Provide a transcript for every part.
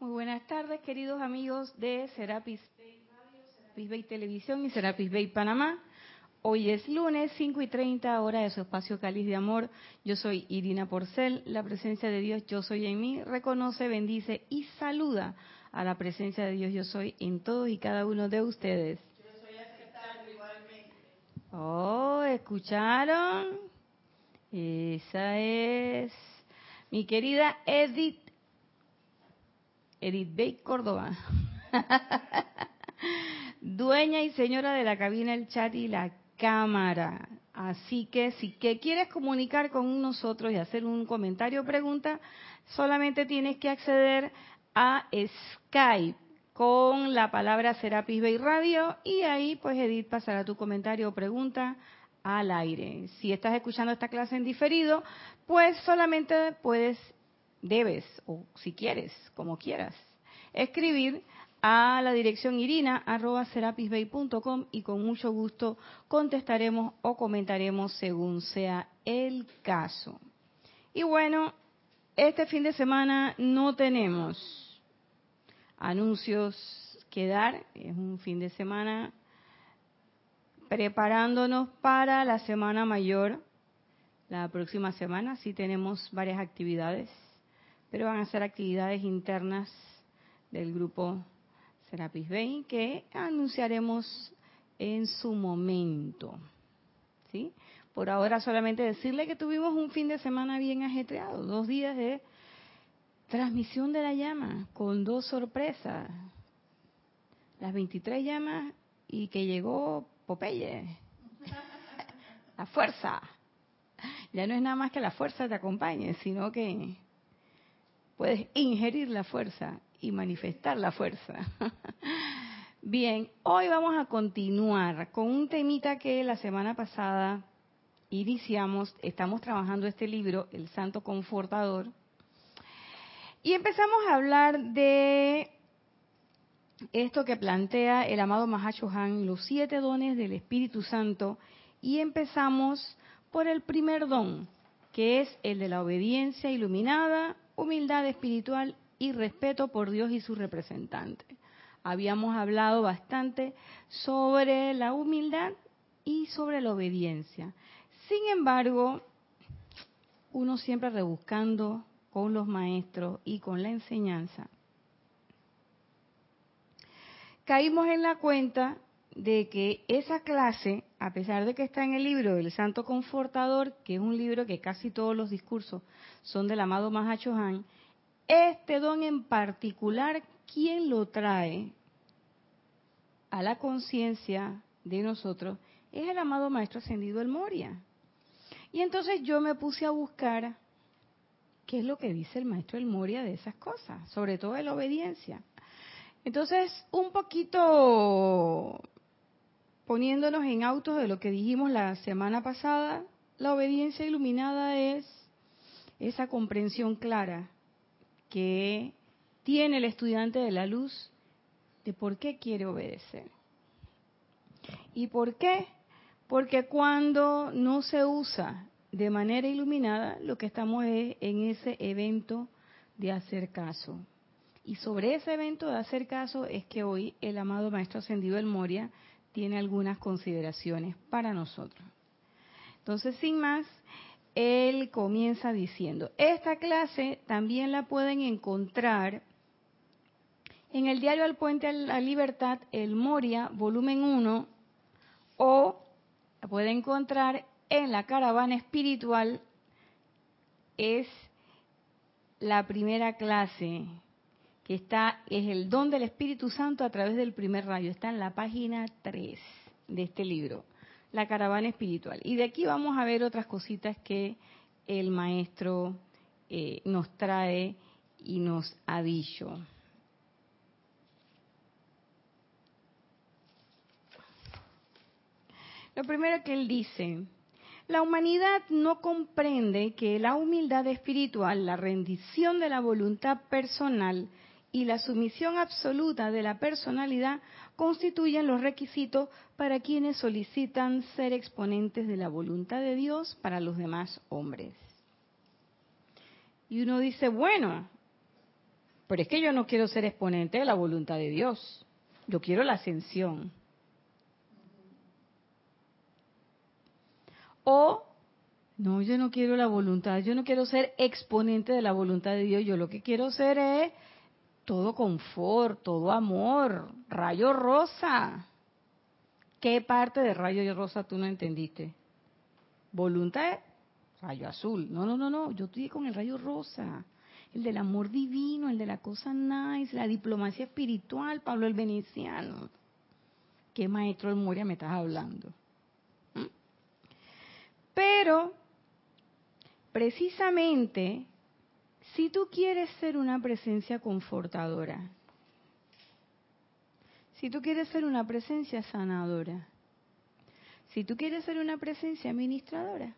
Muy buenas tardes, queridos amigos de Serapis Bay Radio, Serapis Bay Televisión y Serapis Bay Panamá. Hoy es lunes 5 y 30, hora de su espacio Cáliz de Amor. Yo soy Irina Porcel. La presencia de Dios, yo soy en mí, reconoce, bendice y saluda a la presencia de Dios, yo soy en todos y cada uno de ustedes. Yo soy aceptable igualmente. Oh, ¿escucharon? Esa es mi querida Edith Edith Bay Córdoba. Dueña y señora de la cabina, el chat y la cámara. Así que si que quieres comunicar con nosotros y hacer un comentario o pregunta, solamente tienes que acceder a Skype con la palabra Serapis Bay Radio y ahí pues Edith pasará tu comentario o pregunta al aire. Si estás escuchando esta clase en diferido, pues solamente puedes debes, o si quieres, como quieras, escribir a la dirección irina.serapisbay.com y con mucho gusto contestaremos o comentaremos según sea el caso. Y bueno, este fin de semana no tenemos anuncios que dar, es un fin de semana preparándonos para la semana mayor. La próxima semana sí tenemos varias actividades pero van a ser actividades internas del grupo Serapis Bay que anunciaremos en su momento. ¿Sí? Por ahora solamente decirle que tuvimos un fin de semana bien ajetreado, dos días de transmisión de la llama con dos sorpresas. Las 23 llamas y que llegó Popeye. La fuerza. Ya no es nada más que la fuerza te acompañe, sino que puedes ingerir la fuerza y manifestar la fuerza. Bien, hoy vamos a continuar con un temita que la semana pasada iniciamos, estamos trabajando este libro, El Santo Confortador, y empezamos a hablar de esto que plantea el amado Mahacho Han, los siete dones del Espíritu Santo, y empezamos por el primer don, que es el de la obediencia iluminada humildad espiritual y respeto por Dios y su representante. Habíamos hablado bastante sobre la humildad y sobre la obediencia. Sin embargo, uno siempre rebuscando con los maestros y con la enseñanza, caímos en la cuenta de que esa clase, a pesar de que está en el libro del Santo Confortador, que es un libro que casi todos los discursos son del amado Mahacho Han, este don en particular, ¿quién lo trae a la conciencia de nosotros? Es el amado Maestro Ascendido El Moria. Y entonces yo me puse a buscar qué es lo que dice el Maestro El Moria de esas cosas, sobre todo de la obediencia. Entonces, un poquito poniéndonos en autos de lo que dijimos la semana pasada, la obediencia iluminada es esa comprensión clara que tiene el estudiante de la luz de por qué quiere obedecer. ¿Y por qué? Porque cuando no se usa de manera iluminada, lo que estamos es en ese evento de hacer caso. Y sobre ese evento de hacer caso es que hoy el amado Maestro Ascendido El Moria tiene algunas consideraciones para nosotros. Entonces, sin más, él comienza diciendo, esta clase también la pueden encontrar en el diario Al Puente a la Libertad, el Moria, volumen 1, o la pueden encontrar en la caravana espiritual, es la primera clase que está, es el don del Espíritu Santo a través del primer rayo. Está en la página 3 de este libro, La caravana espiritual. Y de aquí vamos a ver otras cositas que el maestro eh, nos trae y nos ha dicho. Lo primero que él dice, la humanidad no comprende que la humildad espiritual, la rendición de la voluntad personal, y la sumisión absoluta de la personalidad constituyen los requisitos para quienes solicitan ser exponentes de la voluntad de Dios para los demás hombres. Y uno dice, bueno, Pero es que yo no quiero ser exponente de la voluntad de Dios. Yo quiero la ascensión. O, no, yo no quiero la voluntad, yo no quiero ser exponente de la voluntad de Dios, yo lo que quiero ser es todo confort, todo amor, rayo rosa. ¿Qué parte de rayo rosa tú no entendiste? Voluntad, rayo azul. No, no, no, no, yo estoy con el rayo rosa. El del amor divino, el de la cosa nice, la diplomacia espiritual, Pablo el Veneciano. ¿Qué maestro de Moria me estás hablando? ¿Mm? Pero, precisamente, si tú quieres ser una presencia confortadora, si tú quieres ser una presencia sanadora, si tú quieres ser una presencia administradora,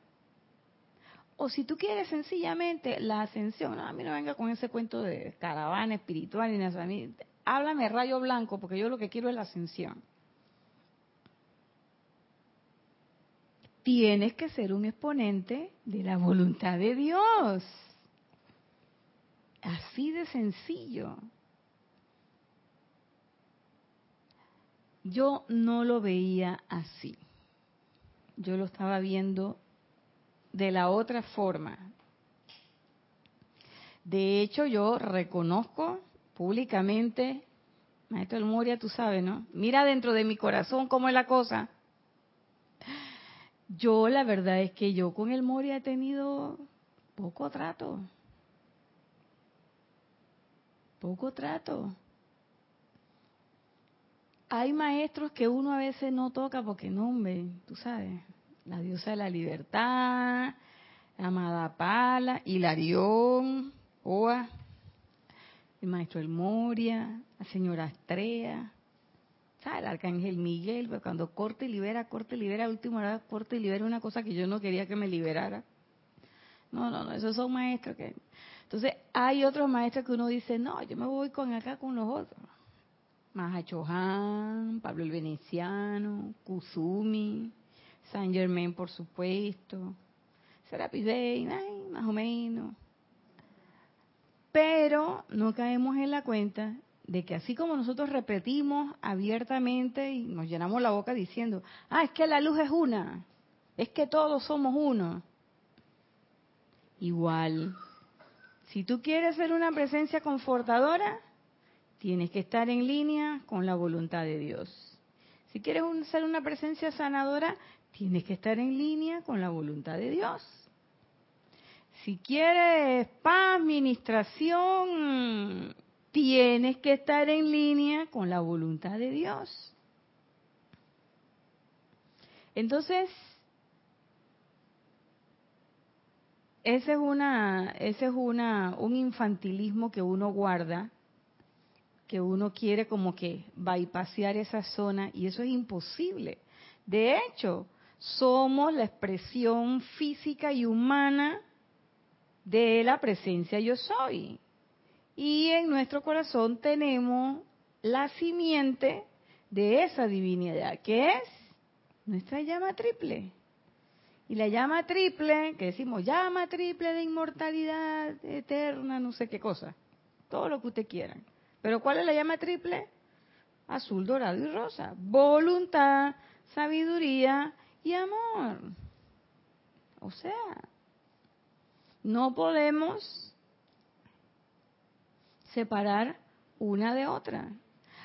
o si tú quieres sencillamente la ascensión, a mí no venga con ese cuento de caravana espiritual y nada, háblame rayo blanco porque yo lo que quiero es la ascensión. Tienes que ser un exponente de la voluntad de Dios. Así de sencillo. Yo no lo veía así. Yo lo estaba viendo de la otra forma. De hecho, yo reconozco públicamente, Maestro El Moria, tú sabes, ¿no? Mira dentro de mi corazón cómo es la cosa. Yo la verdad es que yo con el Moria he tenido poco trato. Poco trato. Hay maestros que uno a veces no toca porque no, hombre, tú sabes, la diosa de la libertad, amada Pala, Hilarión, Oa, el maestro El Moria, la señora Astrea, el arcángel Miguel, pues cuando corte y libera, corte y libera, última hora corte y libera una cosa que yo no quería que me liberara. No, no, no, esos son maestros que... Entonces, hay otros maestros que uno dice, no, yo me voy con acá con los otros. Mahachohan, Pablo el Veneciano, Kusumi, Saint Germain, por supuesto, Serapis Bay, más o menos. Pero no caemos en la cuenta de que así como nosotros repetimos abiertamente y nos llenamos la boca diciendo, ah, es que la luz es una, es que todos somos uno. Igual, si tú quieres ser una presencia confortadora, tienes que estar en línea con la voluntad de Dios. Si quieres ser una presencia sanadora, tienes que estar en línea con la voluntad de Dios. Si quieres paz, administración, tienes que estar en línea con la voluntad de Dios. Entonces, ese es una ese es una un infantilismo que uno guarda que uno quiere como que bypasear esa zona y eso es imposible. De hecho, somos la expresión física y humana de la presencia yo soy. Y en nuestro corazón tenemos la simiente de esa divinidad, que es nuestra llama triple. Y la llama triple, que decimos llama triple de inmortalidad eterna, no sé qué cosa, todo lo que usted quiera. Pero ¿cuál es la llama triple? Azul, dorado y rosa. Voluntad, sabiduría y amor. O sea, no podemos separar una de otra.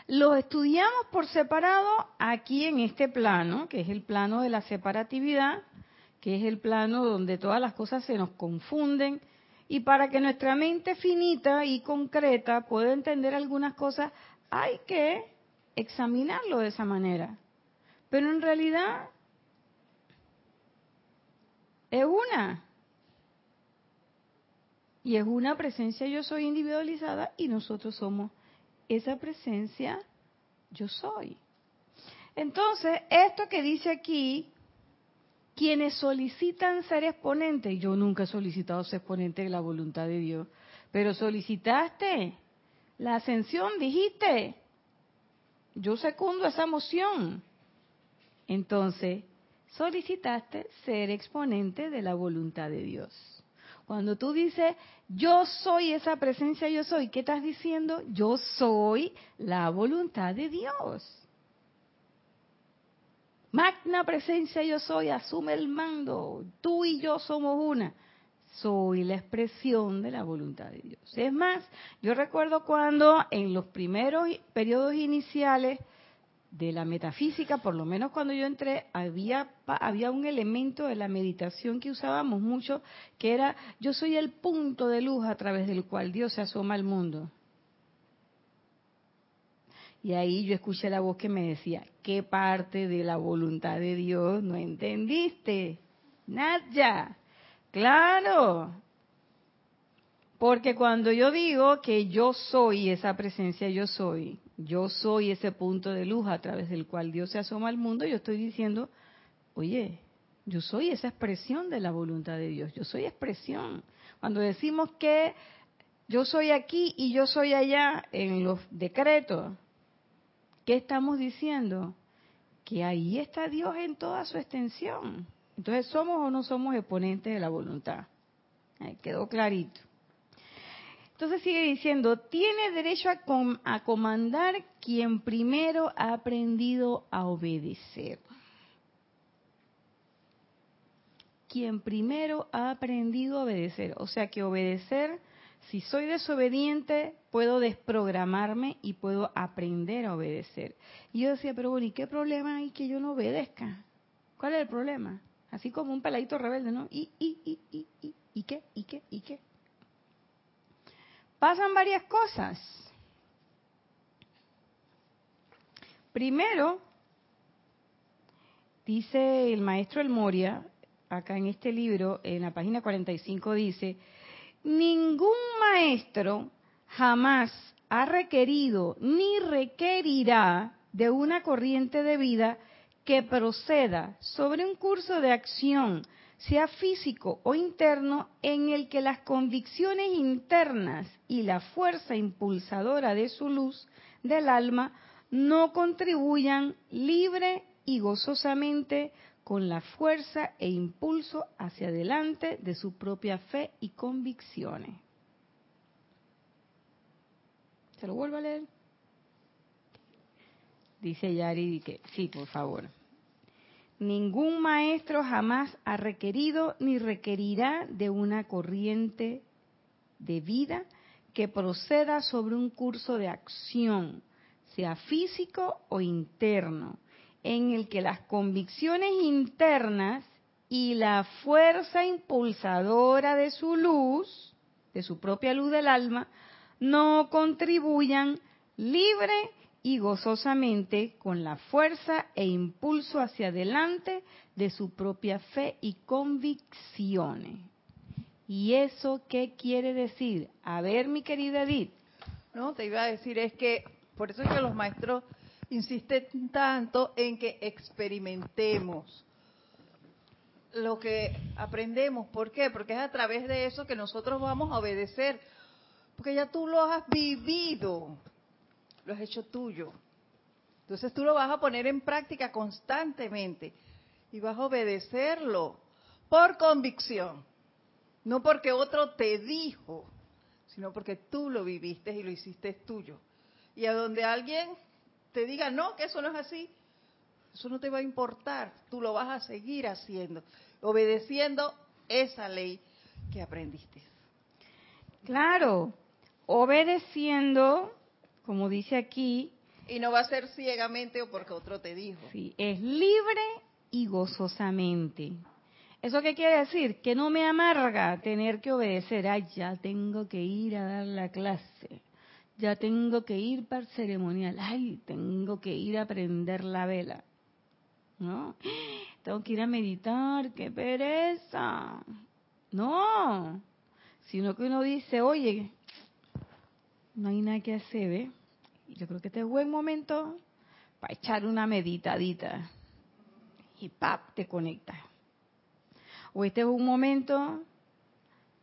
Lo estudiamos por separado aquí en este plano, que es el plano de la separatividad, que es el plano donde todas las cosas se nos confunden. Y para que nuestra mente finita y concreta pueda entender algunas cosas, hay que examinarlo de esa manera. Pero en realidad es una. Y es una presencia yo soy individualizada y nosotros somos esa presencia yo soy. Entonces, esto que dice aquí, quienes solicitan ser exponentes, yo nunca he solicitado ser exponente de la voluntad de Dios, pero solicitaste la ascensión, dijiste, yo secundo esa moción. Entonces, solicitaste ser exponente de la voluntad de Dios. Cuando tú dices, yo soy esa presencia, yo soy, ¿qué estás diciendo? Yo soy la voluntad de Dios. Magna presencia yo soy, asume el mando. Tú y yo somos una. Soy la expresión de la voluntad de Dios. Es más, yo recuerdo cuando en los primeros periodos iniciales de la metafísica, por lo menos cuando yo entré, había, había un elemento de la meditación que usábamos mucho, que era, yo soy el punto de luz a través del cual Dios se asoma al mundo. Y ahí yo escuché la voz que me decía, ¿qué parte de la voluntad de Dios no entendiste? Nada. Claro. Porque cuando yo digo que yo soy esa presencia, yo soy, yo soy ese punto de luz a través del cual Dios se asoma al mundo, yo estoy diciendo, oye, yo soy esa expresión de la voluntad de Dios, yo soy expresión. Cuando decimos que yo soy aquí y yo soy allá en los decretos, ¿Qué estamos diciendo? Que ahí está Dios en toda su extensión. Entonces, ¿somos o no somos exponentes de la voluntad? Ahí quedó clarito. Entonces sigue diciendo, tiene derecho a, comandar quien primero ha aprendido a obedecer. Quien primero ha aprendido a obedecer. O sea que obedecer si soy desobediente, puedo desprogramarme y puedo aprender a obedecer. Y yo decía, pero bueno, ¿y qué problema hay que yo no obedezca? ¿Cuál es el problema? Así como un peladito rebelde, ¿no? ¿Y, y, y, y, y, y qué? ¿Y qué? ¿Y qué? Pasan varias cosas. Primero, dice el maestro El Moria, acá en este libro, en la página 45, dice, ningún maestro jamás ha requerido ni requerirá de una corriente de vida que proceda sobre un curso de acción, sea físico o interno, en el que las convicciones internas y la fuerza impulsadora de su luz del alma no contribuyan libre y gozosamente con la fuerza e impulso hacia adelante de su propia fe y convicciones. ¿Se lo vuelvo a leer? Dice Yari que sí, por favor. Ningún maestro jamás ha requerido ni requerirá de una corriente de vida que proceda sobre un curso de acción, sea físico o interno, en el que las convicciones internas y la fuerza impulsadora de su luz, de su propia luz del alma, no contribuyan libre y gozosamente con la fuerza e impulso hacia adelante de su propia fe y convicciones. ¿Y eso qué quiere decir? A ver, mi querida Edith. No, te iba a decir, es que por eso es que los maestros insiste tanto en que experimentemos lo que aprendemos. ¿Por qué? Porque es a través de eso que nosotros vamos a obedecer. Porque ya tú lo has vivido, lo has hecho tuyo. Entonces tú lo vas a poner en práctica constantemente y vas a obedecerlo por convicción. No porque otro te dijo, sino porque tú lo viviste y lo hiciste tuyo. Y a donde alguien te diga, no, que eso no es así, eso no te va a importar, tú lo vas a seguir haciendo, obedeciendo esa ley que aprendiste. Claro, obedeciendo, como dice aquí. Y no va a ser ciegamente o porque otro te dijo. Sí, es libre y gozosamente. ¿Eso qué quiere decir? Que no me amarga tener que obedecer. Ay, ya tengo que ir a dar la clase ya tengo que ir para el ceremonial, ay, tengo que ir a prender la vela, ¿no? Tengo que ir a meditar, qué pereza. No, sino que uno dice, oye, no hay nada que hacer, ¿ve? Yo creo que este es buen momento para echar una meditadita y ¡pap! te conectas. O este es un momento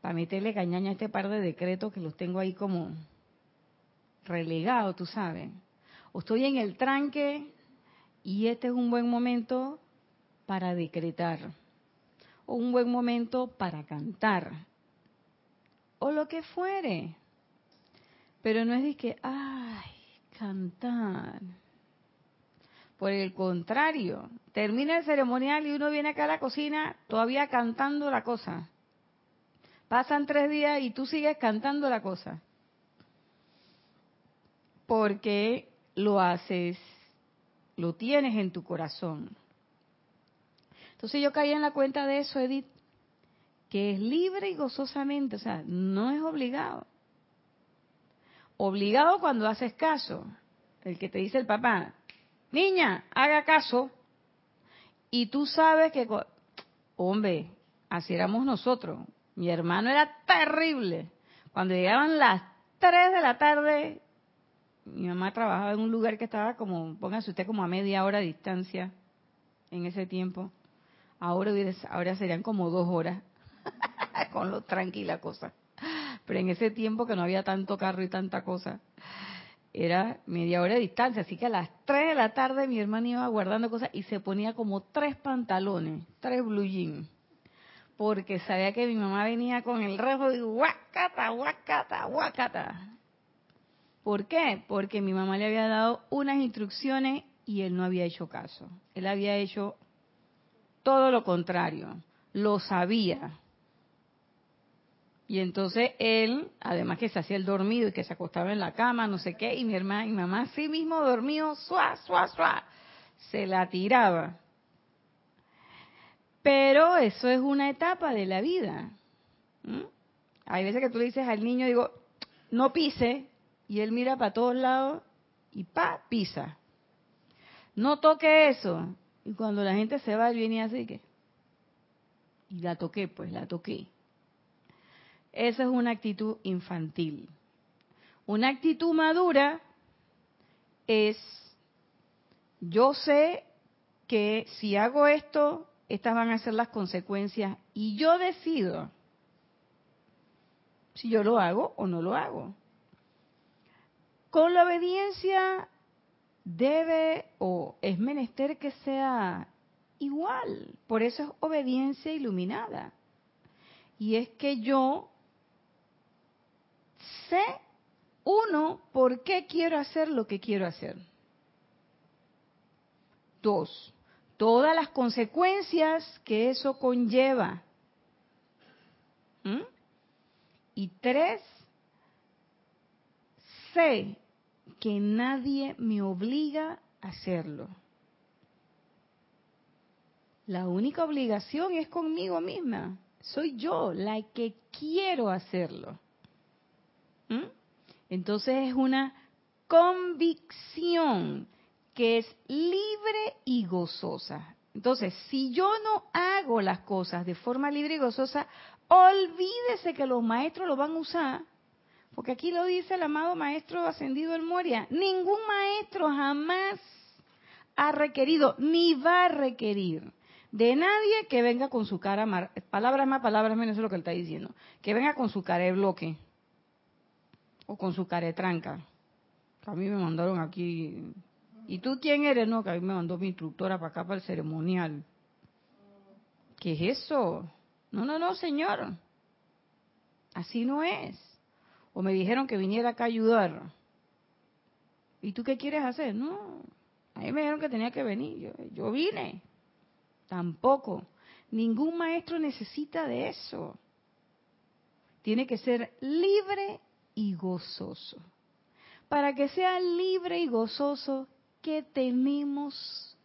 para meterle cañaña a este par de decretos que los tengo ahí como relegado, tú sabes. O estoy en el tranque y este es un buen momento para decretar. O un buen momento para cantar. o lo que fuere. Pero no es de que, ay, cantar. Por el contrario, termina el ceremonial y uno viene acá a la cocina todavía cantando la cosa. Pasan tres días y tú sigues cantando la cosa. Porque lo haces, lo tienes en tu corazón. Entonces yo caí en la cuenta de eso, Edith, que es libre y gozosamente, o sea, no es obligado. Obligado cuando haces caso. El que te dice el papá, niña, haga caso. Y tú sabes que, hombre, así éramos nosotros. Mi hermano era terrible. Cuando llegaban las 3 de la tarde, mi mamá trabajaba en un lugar que estaba como, póngase usted, como a media hora de distancia en ese tiempo. Ahora, ahora serían como dos horas. con lo tranquila cosa. Pero en ese tiempo que no había tanto carro y tanta cosa, era media hora de distancia. Así que a las 3 de la tarde mi hermano iba guardando cosas y se ponía como tres pantalones, tres blue jeans. Porque sabía que mi mamá venía con el rejo y guacata, guacata, guacata. ¿Por qué? Porque mi mamá le había dado unas instrucciones y él no había hecho caso. Él había hecho todo lo contrario. Lo sabía. Y entonces él, además que se hacía el dormido y que se acostaba en la cama, no sé qué, y mi hermana y mamá sí mismo dormido, suá, suá, suá, se la tiraba. Pero eso es una etapa de la vida. Hay veces que tú le dices al niño, digo, no pise, y él mira para todos lados y pa, pisa. No toque eso. Y cuando la gente se va, él viene así que, y la toqué, pues la toqué. Esa es una actitud infantil. Una actitud madura es, yo sé que si hago esto, estas van a ser las consecuencias y yo decido si yo lo hago o no lo hago. Con la obediencia debe o es menester que sea igual. Por eso es obediencia iluminada. Y es que yo sé, uno, por qué quiero hacer lo que quiero hacer. Dos, todas las consecuencias que eso conlleva. ¿Mm? Y tres, sé que nadie me obliga a hacerlo. La única obligación es conmigo misma. Soy yo la que quiero hacerlo. ¿Mm? Entonces es una convicción que es libre y gozosa. Entonces, si yo no hago las cosas de forma libre y gozosa, olvídese que los maestros lo van a usar, porque aquí lo dice el amado maestro ascendido el Moria, ningún maestro jamás ha requerido ni va a requerir de nadie que venga con su cara, palabras más, palabras menos, eso es lo que él está diciendo, que venga con su cara de bloque, o con su caretranca. A mí me mandaron aquí. ¿Y tú quién eres? No, que a mí me mandó mi instructora para acá, para el ceremonial. ¿Qué es eso? No, no, no, señor. Así no es. O me dijeron que viniera acá a ayudar. ¿Y tú qué quieres hacer? No. A mí me dijeron que tenía que venir. Yo, yo vine. Tampoco. Ningún maestro necesita de eso. Tiene que ser libre y gozoso. Para que sea libre y gozoso, ¿qué tenemos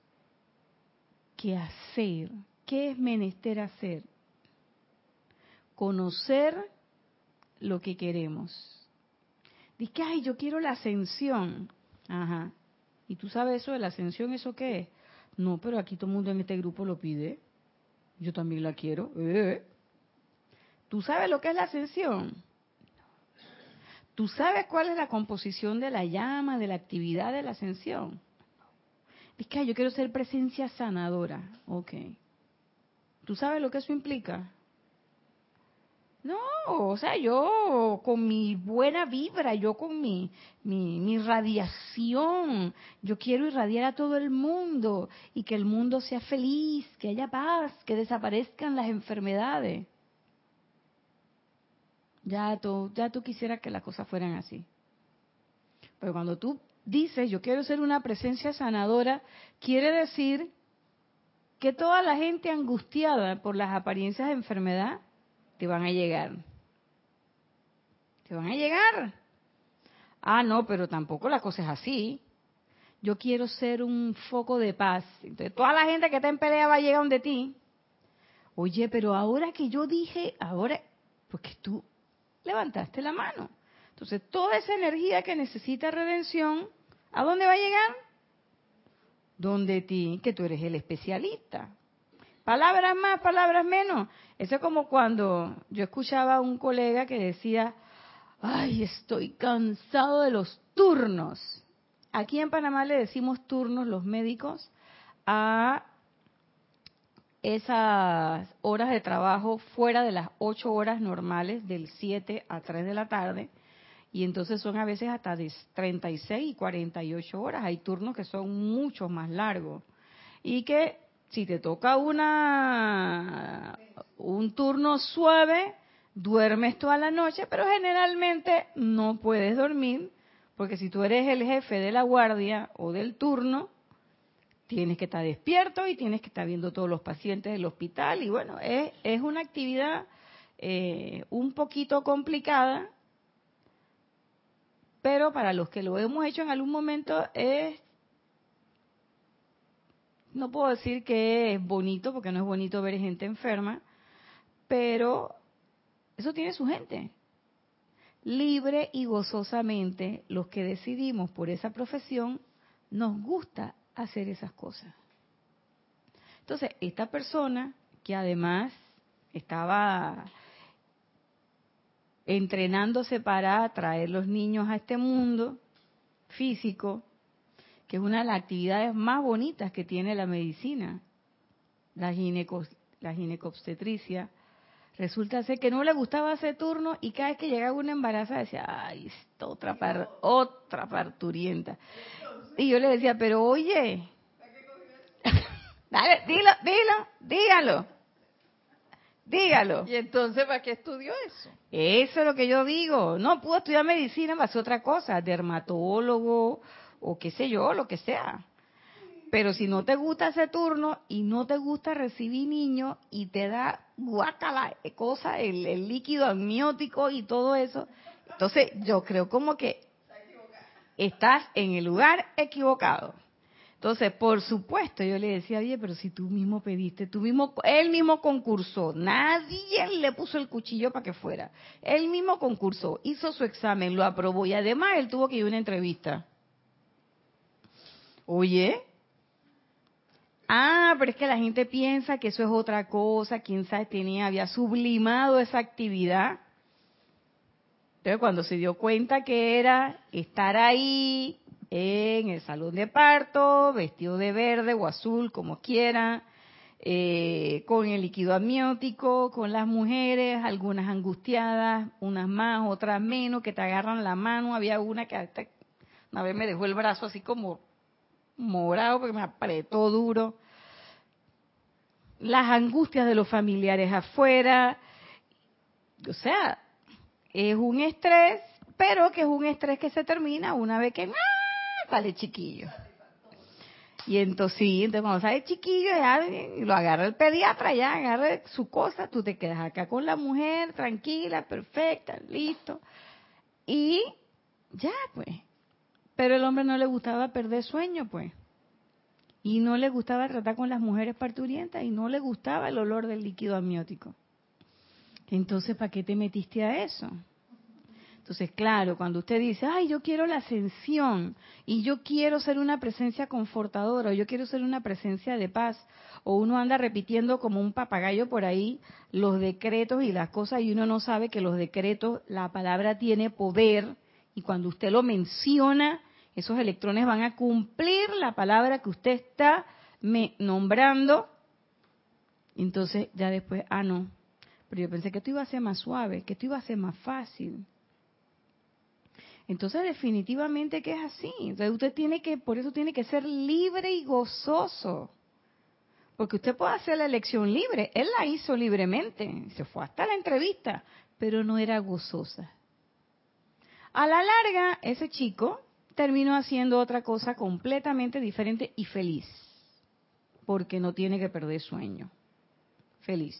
que hacer? ¿Qué es menester hacer? Conocer lo que queremos. Dice, ay, yo quiero la ascensión. Ajá. ¿Y tú sabes eso de la ascensión? ¿Eso qué es? No, pero aquí todo el mundo en este grupo lo pide. Yo también la quiero. Eh. ¿Tú sabes lo que es la ascensión? ¿Tú sabes cuál es la composición de la llama, de la actividad de la ascensión? Dice que yo quiero ser presencia sanadora. Ok. ¿Tú sabes lo que eso implica? No, o sea, yo con mi buena vibra, yo con mi, mi, radiación, yo quiero irradiar a todo el mundo y que el mundo sea feliz, que haya paz, que desaparezcan las enfermedades. Ya tú, ya tú quisieras que las cosas fueran así. Pero cuando tú dices, yo quiero ser una presencia sanadora, quiere decir que toda la gente angustiada por las apariencias de enfermedad te van a llegar. Te van a llegar. Ah, no, pero tampoco la cosa es así. Yo quiero ser un foco de paz. Entonces, toda la gente que está en pelea va a llegar donde ti. Oye, pero ahora que yo dije, ahora, porque tú levantaste la mano. Entonces, toda esa energía que necesita redención, ¿a dónde va a llegar? Donde ti, que tú eres el especialista. Palabras más, palabras menos. Eso es como cuando yo escuchaba a un colega que decía, ay, estoy cansado de los turnos. Aquí en Panamá le decimos turnos los médicos a esas horas de trabajo fuera de las ocho horas normales del 7 a 3 de la tarde. Y entonces son a veces hasta de 36 y 48 horas. Hay turnos que son mucho más largos. Y que si te toca una un turno suave, duermes toda la noche, pero generalmente no puedes dormir, porque si tú eres el jefe de la guardia o del turno, tienes que estar despierto y tienes que estar viendo todos los pacientes del hospital. Y bueno, es, es una actividad eh, un poquito complicada, pero para los que lo hemos hecho en algún momento es no puedo decir que es bonito, porque no es bonito ver gente enferma, pero eso tiene su gente. Libre y gozosamente, los que decidimos por esa profesión, nos gusta hacer esas cosas. Entonces, esta persona, que además estaba entrenándose para traer los niños a este mundo físico, que es una de las actividades más bonitas que tiene la medicina, la, la ginecobstetricia, resulta ser que no le gustaba ese turno y cada vez que llegaba una embarazada decía, ay, esta otra, par, otra parturienta. Y yo le decía, pero oye, dale, dilo, dilo, dígalo. Dígalo. ¿Y entonces para qué estudió eso? Eso es lo que yo digo. No pudo estudiar medicina, hacer otra cosa, dermatólogo o qué sé yo, lo que sea. Pero si no te gusta ese turno y no te gusta recibir niños y te da guacala eh, cosa, el, líquido amniótico y todo eso, entonces yo creo como que estás en el lugar equivocado. Entonces, por supuesto, yo le decía, oye, pero si tú mismo pediste, tú mismo, él mismo concursó, nadie le puso el cuchillo para que fuera. Él mismo concursó, hizo su examen, lo aprobó y además él tuvo que ir a una entrevista. Oye, ah, pero es que la gente piensa que eso es otra cosa, quién sabe, tenía, había sublimado esa actividad. Entonces, cuando se dio cuenta que era estar ahí en el salón de parto, vestido de verde o azul, como quiera, eh, con el líquido amniótico, con las mujeres, algunas angustiadas, unas más, otras menos, que te agarran la mano. Había una que hasta una vez me dejó el brazo así como morado porque me apretó duro. Las angustias de los familiares afuera. O sea, es un estrés, pero que es un estrés que se termina una vez que ¡ah! sale chiquillo. Y entonces, sí, entonces cuando sale chiquillo, ya lo agarra el pediatra, ya agarra su cosa, tú te quedas acá con la mujer, tranquila, perfecta, listo. Y ya, pues, pero el hombre no le gustaba perder sueño, pues. Y no le gustaba tratar con las mujeres parturientas y no le gustaba el olor del líquido amniótico. Entonces, ¿para qué te metiste a eso? Entonces, claro, cuando usted dice, ay, yo quiero la ascensión y yo quiero ser una presencia confortadora o yo quiero ser una presencia de paz, o uno anda repitiendo como un papagayo por ahí los decretos y las cosas y uno no sabe que los decretos, la palabra tiene poder y cuando usted lo menciona, esos electrones van a cumplir la palabra que usted está me nombrando. Entonces ya después, ah, no, pero yo pensé que esto iba a ser más suave, que esto iba a ser más fácil. Entonces definitivamente que es así. Entonces usted tiene que, por eso tiene que ser libre y gozoso. Porque usted puede hacer la elección libre. Él la hizo libremente. Se fue hasta la entrevista. pero no era gozosa. A la larga, ese chico terminó haciendo otra cosa completamente diferente y feliz, porque no tiene que perder sueño. Feliz.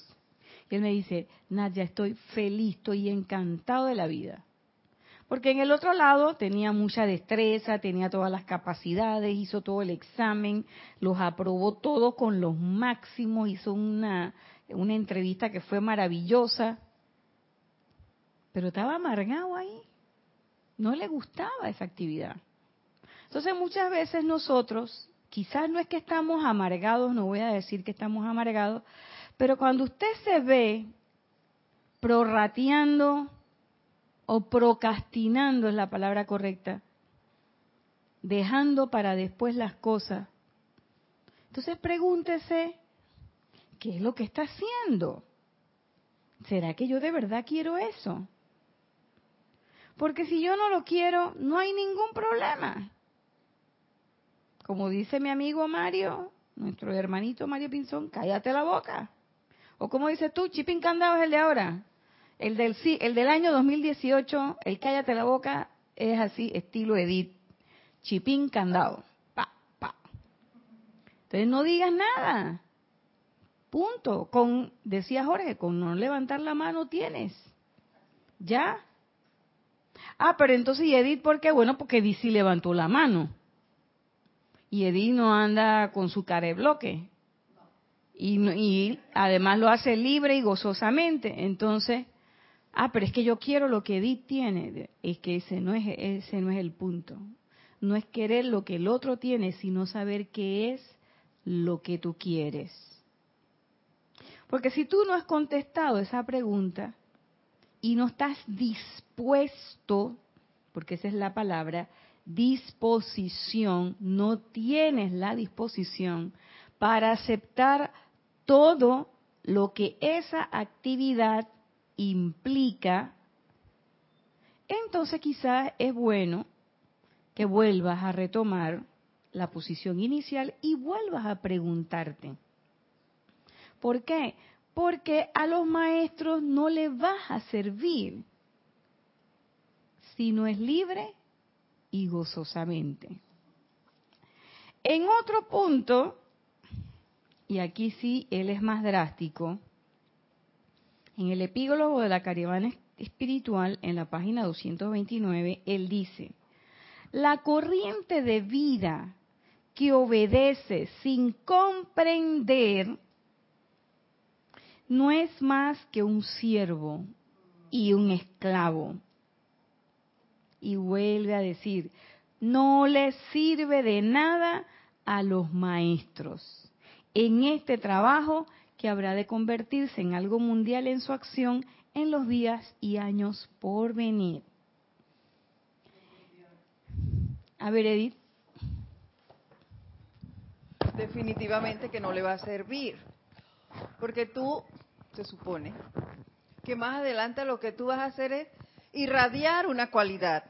Y él me dice, Nadia, estoy feliz, estoy encantado de la vida. Porque en el otro lado tenía mucha destreza, tenía todas las capacidades, hizo todo el examen, los aprobó todos con los máximos, hizo una, una entrevista que fue maravillosa, pero estaba amargado ahí. No le gustaba esa actividad. Entonces muchas veces nosotros, quizás no es que estamos amargados, no voy a decir que estamos amargados, pero cuando usted se ve prorrateando o procrastinando es la palabra correcta, dejando para después las cosas, entonces pregúntese, ¿qué es lo que está haciendo? ¿Será que yo de verdad quiero eso? Porque si yo no lo quiero, no hay ningún problema. Como dice mi amigo Mario, nuestro hermanito Mario Pinzón, cállate la boca. O como dices tú, Chipín Candado es el de ahora. El del, el del año 2018, el cállate la boca, es así, estilo Edith. Chipín Candado. Pa, pa. Entonces no digas nada. Punto. Con, decía Jorge, con no levantar la mano tienes. ¿Ya? Ah, pero entonces, ¿y Edith por qué? Bueno, porque Edith sí levantó la mano. Y Edith no anda con su cara de bloque. Y, y además lo hace libre y gozosamente. Entonces, ah, pero es que yo quiero lo que Edith tiene. Es que ese no es, ese no es el punto. No es querer lo que el otro tiene, sino saber qué es lo que tú quieres. Porque si tú no has contestado esa pregunta, y no estás dispuesto, porque esa es la palabra, disposición, no tienes la disposición para aceptar todo lo que esa actividad implica, entonces quizás es bueno que vuelvas a retomar la posición inicial y vuelvas a preguntarte. ¿Por qué? porque a los maestros no les vas a servir si no es libre y gozosamente. En otro punto, y aquí sí él es más drástico, en el epílogo de la caravana espiritual, en la página 229, él dice, la corriente de vida que obedece sin comprender no es más que un siervo y un esclavo. Y vuelve a decir, no les sirve de nada a los maestros en este trabajo que habrá de convertirse en algo mundial en su acción en los días y años por venir. A ver, Edith. Definitivamente que no le va a servir. Porque tú, se supone, que más adelante lo que tú vas a hacer es irradiar una cualidad.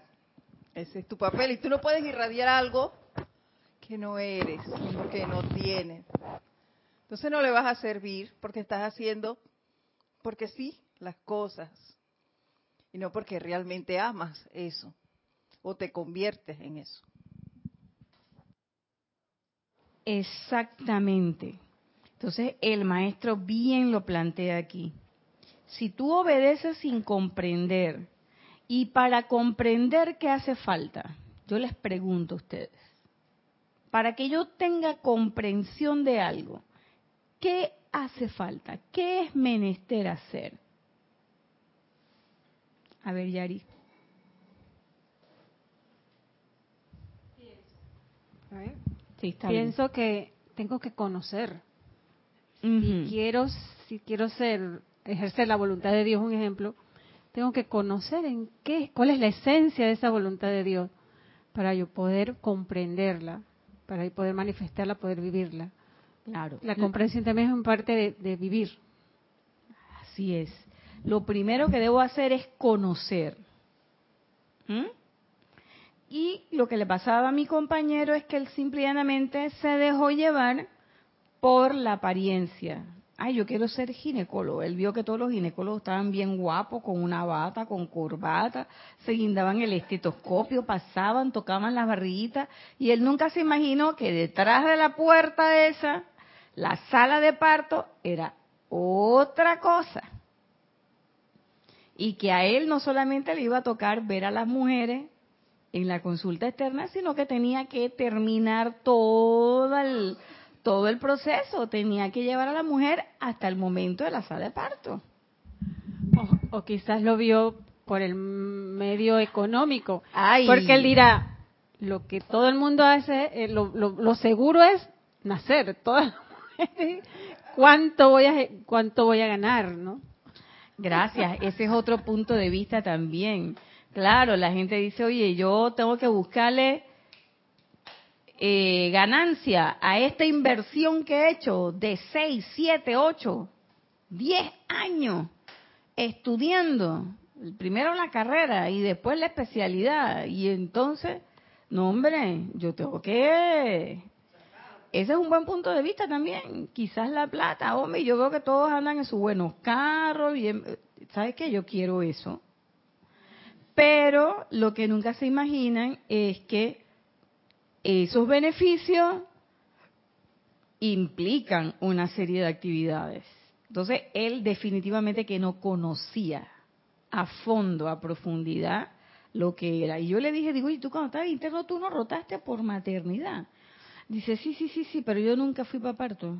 Ese es tu papel. Y tú no puedes irradiar algo que no eres, que no tienes. Entonces no le vas a servir porque estás haciendo, porque sí, las cosas. Y no porque realmente amas eso o te conviertes en eso. Exactamente. Entonces el maestro bien lo plantea aquí. Si tú obedeces sin comprender, y para comprender qué hace falta, yo les pregunto a ustedes, para que yo tenga comprensión de algo, ¿qué hace falta? ¿Qué es menester hacer? A ver, Yari. Pienso que tengo que conocer si quiero, si quiero ser, ejercer la voluntad de Dios, un ejemplo, tengo que conocer en qué, cuál es la esencia de esa voluntad de Dios para yo poder comprenderla, para poder manifestarla, poder vivirla. Claro. La comprensión también es un parte de, vivir. Así es. Lo primero que debo hacer es conocer. ¿Mm? Y lo que le pasaba a mi compañero es que él simplemente se dejó llevar por la apariencia. Ay, yo quiero ser ginecólogo. Él vio que todos los ginecólogos estaban bien guapos, con una bata, con corbata, se guindaban el estetoscopio, pasaban, tocaban las barriguitas, y él nunca se imaginó que detrás de la puerta esa, la sala de parto era otra cosa. Y que a él no solamente le iba a tocar ver a las mujeres en la consulta externa, sino que tenía que terminar todo el todo el proceso, tenía que llevar a la mujer hasta el momento de la sala de parto. O, quizás lo vio por el medio económico, porque él dirá, lo que todo el mundo hace, eh, lo, seguro es nacer, ¿cuánto voy a cuánto voy a ganar, no? Gracias, ese es otro punto de vista también. Claro, la gente dice, oye, yo tengo que buscarle eh, ganancia a esta inversión que he hecho de 6, 7, 8, 10 años estudiando, primero la carrera y después la especialidad, y entonces, no hombre, yo tengo que... Ese es un buen punto de vista también, quizás la plata, hombre, yo veo que todos andan en sus buenos carros, bien, ¿sabes qué? Yo quiero eso. Pero lo que nunca se imaginan es que esos beneficios implican una serie de actividades. Entonces, él definitivamente que no conocía a fondo, a profundidad, lo que era. Y yo le dije, digo, y tú cuando estabas interno, tú no rotaste por maternidad. Dice, sí, sí, sí, sí, pero yo nunca fui para parto.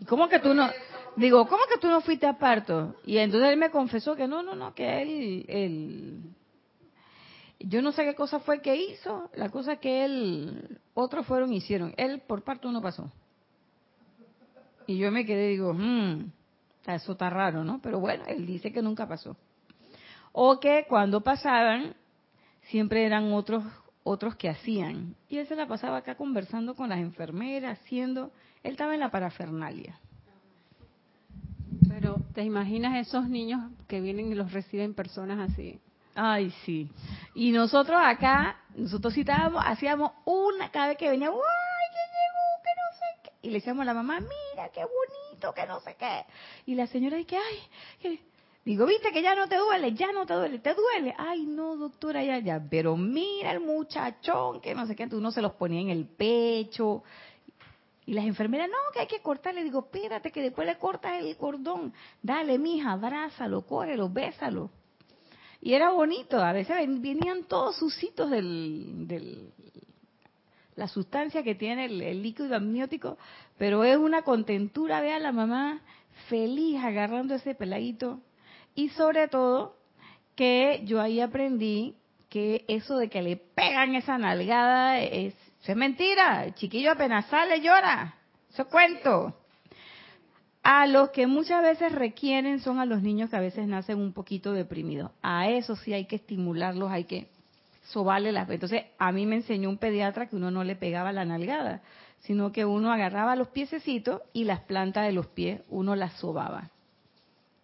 ¿Y cómo que tú no? Digo, ¿cómo que tú no fuiste a parto? Y entonces él me confesó que no, no, no, que él, él yo no sé qué cosa fue que hizo, la cosa que él, otros fueron y hicieron. Él por parto no pasó. Y yo me quedé, digo, hmm, eso está raro, ¿no? Pero bueno, él dice que nunca pasó. O que cuando pasaban, siempre eran otros otros que hacían. Y él se la pasaba acá conversando con las enfermeras, haciendo, él estaba en la parafernalia. Pero, ¿te imaginas esos niños que vienen y los reciben personas así? Ay, sí. Y nosotros acá, nosotros citábamos, hacíamos una cada vez que venía, ¡ay, que llegó, que no sé qué! Y le decíamos a la mamá, mira, qué bonito, que no sé qué. Y la señora dice, ay, digo, viste que ya no te duele, ya no te duele, te duele. Ay, no, doctora, ya, ya. Pero mira el muchachón, que no sé qué, uno se los ponía en el pecho. Y las enfermeras, no, que hay que cortarle. Digo, espérate, que después le cortas el cordón. Dale, mija, abrázalo, cógelo, bésalo. Y era bonito, a veces venían todos sus hitos del, la sustancia que tiene el, líquido amniótico, pero es una contentura ver a la mamá feliz agarrando ese peladito. Y sobre todo, que yo ahí aprendí que eso de que le pegan esa nalgada es, es mentira. El chiquillo apenas sale llora. Eso cuento. A los que muchas veces requieren son a los niños que a veces nacen un poquito deprimidos. A eso sí hay que estimularlos, hay que sobarle las... Entonces, a mí me enseñó un pediatra que uno no le pegaba la nalgada, sino que uno agarraba los piececitos y las plantas de los pies uno las sobaba.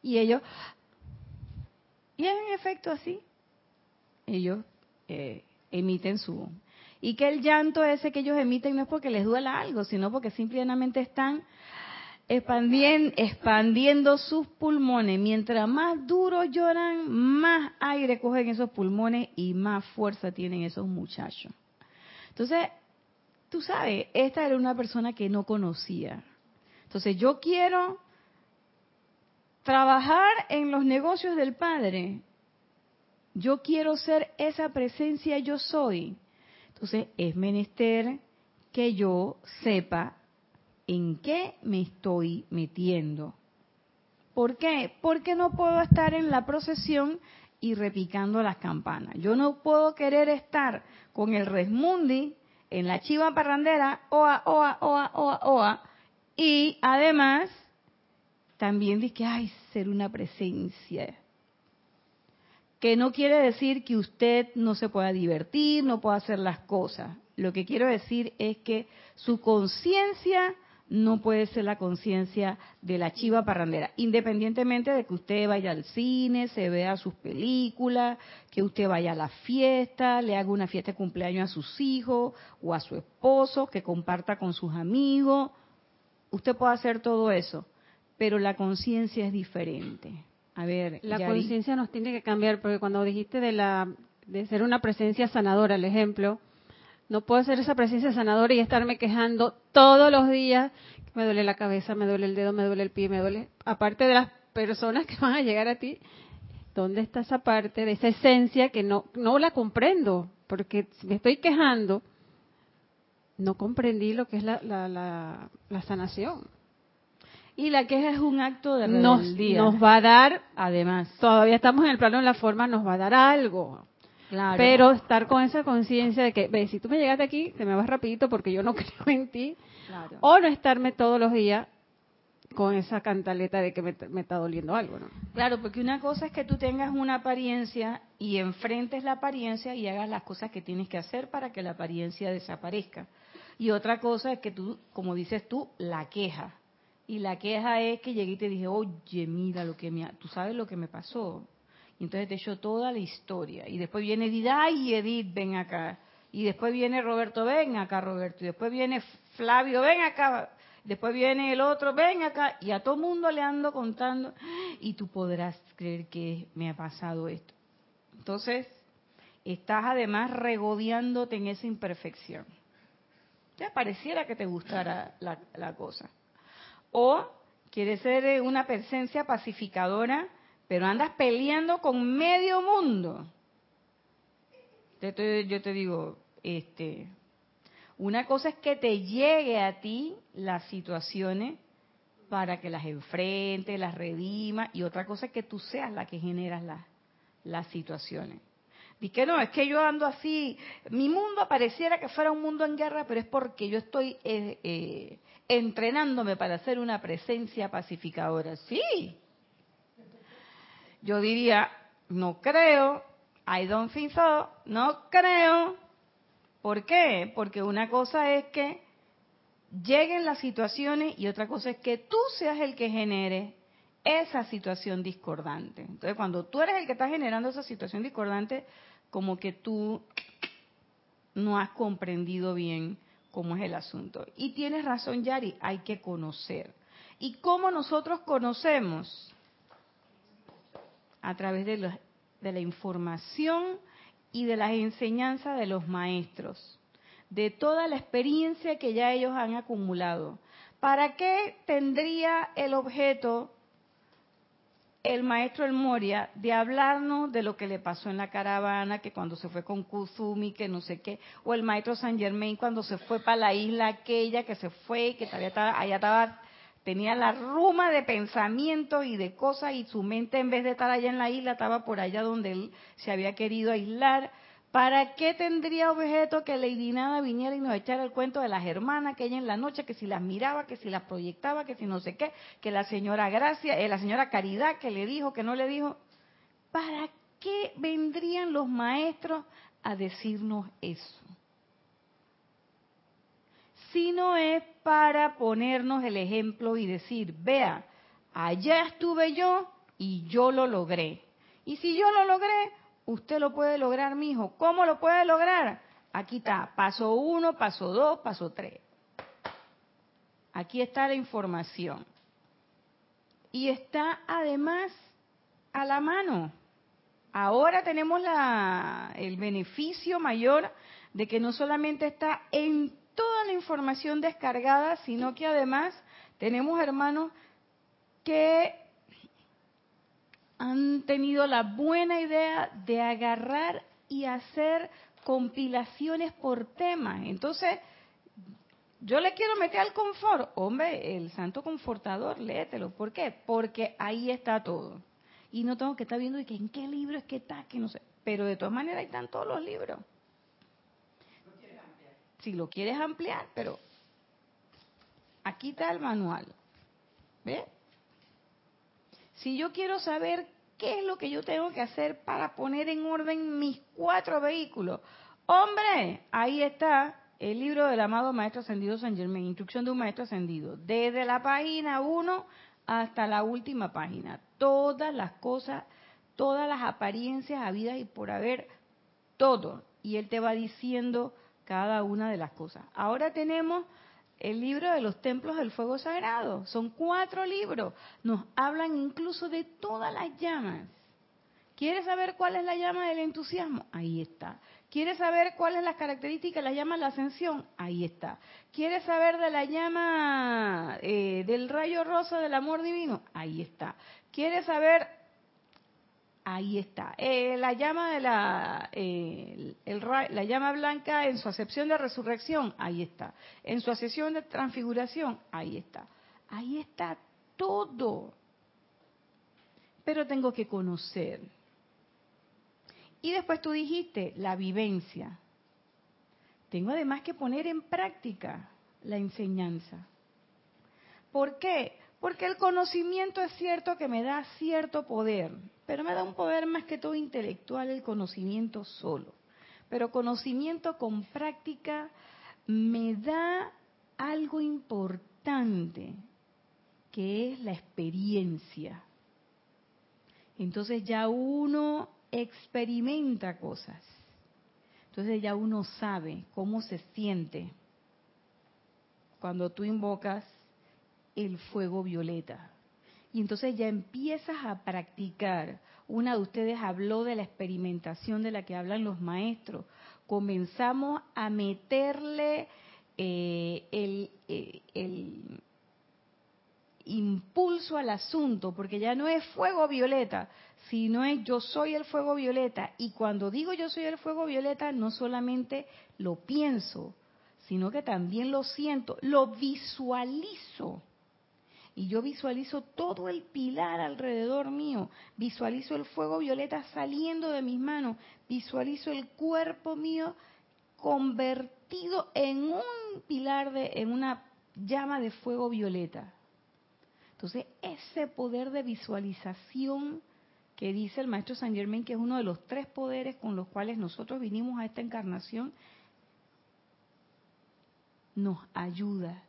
Y ellos... Y en efecto así, ellos eh, emiten su... Y que el llanto ese que ellos emiten no es porque les duela algo, sino porque simplemente están expandiendo, sus pulmones. Mientras más duro lloran, más aire cogen esos pulmones y más fuerza tienen esos muchachos. Entonces, tú sabes, esta era una persona que no conocía. Entonces, yo quiero trabajar en los negocios del Padre. Yo quiero ser esa presencia yo soy. Entonces, es menester que yo sepa en qué me estoy metiendo. ¿Por qué? Porque no puedo estar en la procesión y repicando las campanas. Yo no puedo querer estar con el resmundi en la chiva parrandera, oa, oa, oa, oa, oa, y además también dice que hay ser una presencia. Que no quiere decir que usted no se pueda divertir, no pueda hacer las cosas. Lo que quiero decir es que su conciencia no puede ser la conciencia de la chiva parrandera, independientemente de que usted vaya al cine, se vea sus películas, que usted vaya a la fiesta, le haga una fiesta de cumpleaños a sus hijos o a su esposo, que comparta con sus amigos. Usted puede hacer todo eso, pero la conciencia es diferente. A ver, la conciencia nos tiene que cambiar porque cuando dijiste de la de ser una presencia sanadora, el ejemplo, no puedo ser esa presencia sanadora y estarme quejando todos los días, me duele la cabeza, me duele el dedo, me duele el pie, me duele, aparte de las personas que van a llegar a ti, ¿dónde está esa parte de esa esencia que no no la comprendo? Porque si me estoy quejando, no comprendí lo que es la, la, la sanación. Y la queja es un acto de rebeldía. Nos, va a dar, además, todavía estamos en el plano de la forma, nos va a dar algo. Claro. Pero estar con esa conciencia de que, ve, si tú me llegaste aquí, te me vas rapidito porque yo no creo en ti. Claro. O no estarme todos los días con esa cantaleta de que me, me, está doliendo algo, ¿no? Claro, porque una cosa es que tú tengas una apariencia y enfrentes la apariencia y hagas las cosas que tienes que hacer para que la apariencia desaparezca. Y otra cosa es que tú, como dices tú, la queja. Y la queja es que llegué y te dije, oye, mira lo que me, tú sabes lo que me pasó. Entonces te echó toda la historia. Y después viene Edith, ay, Edith, ven acá. Y después viene Roberto, ven acá, Roberto. Y después viene Flavio, ven acá. Después viene el otro, ven acá. Y a todo mundo le ando contando. Y tú podrás creer que me ha pasado esto. Entonces, estás además regodeándote en esa imperfección. Ya pareciera que te gustara la, la cosa. O quieres ser eh, una presencia pacificadora, pero andas peleando con medio mundo. Te, yo te digo, este, una cosa es que te llegue a ti las situaciones para que las enfrente, las redima, y otra cosa es que tú seas la que generas las, las situaciones. Que no, es que yo ando así, mi mundo pareciera que fuera un mundo en guerra, pero es porque yo estoy eh, eh, entrenándome para ser una presencia pacificadora. Sí. Yo diría, no creo, I don't think so, no creo. ¿Por qué? Porque una cosa es que lleguen las situaciones y otra cosa es que tú seas el que genere esa situación discordante. Entonces, cuando tú eres el que está generando esa situación discordante, como que tú no has comprendido bien cómo es el asunto. Y tienes razón, Yari, hay que conocer. ¿Y cómo nosotros conocemos? A través de la, de la información y de las enseñanzas de los maestros, de toda la experiencia que ya ellos han acumulado. ¿Para qué tendría el objeto el maestro El Moria de hablarnos de lo que le pasó en la caravana, que cuando se fue con Kuzumi, que no sé qué, o el maestro San Germain cuando se fue para la isla aquella, que se fue, que todavía estaba, allá estaba, tenía la ruma de pensamientos y de cosas y su mente en vez de estar allá en la isla estaba por allá donde él se había querido aislar ¿Para qué tendría objeto que Lady Nada viniera y nos echara el cuento de las hermanas que ella en la noche, que si las miraba, que si las proyectaba, que si no sé qué, que la señora Gracia, eh, la señora Caridad que le dijo, que no le dijo? ¿Para qué vendrían los maestros a decirnos eso? Si no es para ponernos el ejemplo y decir, vea, allá estuve yo y yo lo logré. Y si yo lo logré, usted lo puede lograr, mi hijo. ¿Cómo lo puede lograr? Aquí está, paso uno, paso dos, paso tres. Aquí está la información. Y está además a la mano. Ahora tenemos el beneficio mayor de que no solamente está en toda la información descargada, sino que además tenemos hermanos que han tenido la buena idea de agarrar y hacer compilaciones por tema. Entonces, yo le quiero meter al confort. Hombre, el santo confortador, léetelo. ¿Por qué? Porque ahí está todo. Y no tengo que estar viendo que en qué libro es que está, que no sé. Pero de todas maneras ahí están todos los libros. Si lo quieres ampliar, pero aquí está el manual. ¿Ves? Si yo quiero saber qué es lo que yo tengo que hacer para poner en orden mis cuatro vehículos, hombre, ahí está el libro del amado Maestro Ascendido San Germán, Instrucción de un Maestro Ascendido, desde la página 1 hasta la última página. Todas las cosas, todas las apariencias habidas y por haber, todo. Y él te va diciendo cada una de las cosas. Ahora tenemos el libro de los templos del fuego sagrado. Son cuatro libros. Nos hablan incluso de todas las llamas. ¿Quieres saber cuál es la llama del entusiasmo? Ahí está. ¿Quieres saber cuál es la característica de la llama de la ascensión? Ahí está. ¿Quieres saber de la llama eh, del rayo rosa del amor divino? Ahí está. ¿Quieres saber? Ahí está. Eh, la llama de la, eh, la llama blanca en su acepción de resurrección, ahí está. En su acepción de transfiguración, ahí está. Ahí está todo. Pero tengo que conocer. Y después tú dijiste, la vivencia. Tengo además que poner en práctica la enseñanza. ¿Por qué? Porque el conocimiento es cierto que me da cierto poder, pero me da un poder más que todo intelectual el conocimiento solo. Pero conocimiento con práctica me da algo importante, que es la experiencia. Entonces ya uno experimenta cosas. Entonces ya uno sabe cómo se siente cuando tú invocas el fuego violeta. Y entonces ya empiezas a practicar. Una de ustedes habló de la experimentación de la que hablan los maestros. Comenzamos a meterle eh, el, eh, el impulso al asunto, porque ya no es fuego violeta, sino es yo soy el fuego violeta. Y cuando digo yo soy el fuego violeta, no solamente lo pienso, sino que también lo siento, lo visualizo. Y yo visualizo todo el pilar alrededor mío, visualizo el fuego violeta saliendo de mis manos, visualizo el cuerpo mío convertido en un pilar de, en una llama de fuego violeta. Entonces, ese poder de visualización que dice el maestro San Germain, que es uno de los tres poderes con los cuales nosotros vinimos a esta encarnación, nos ayuda.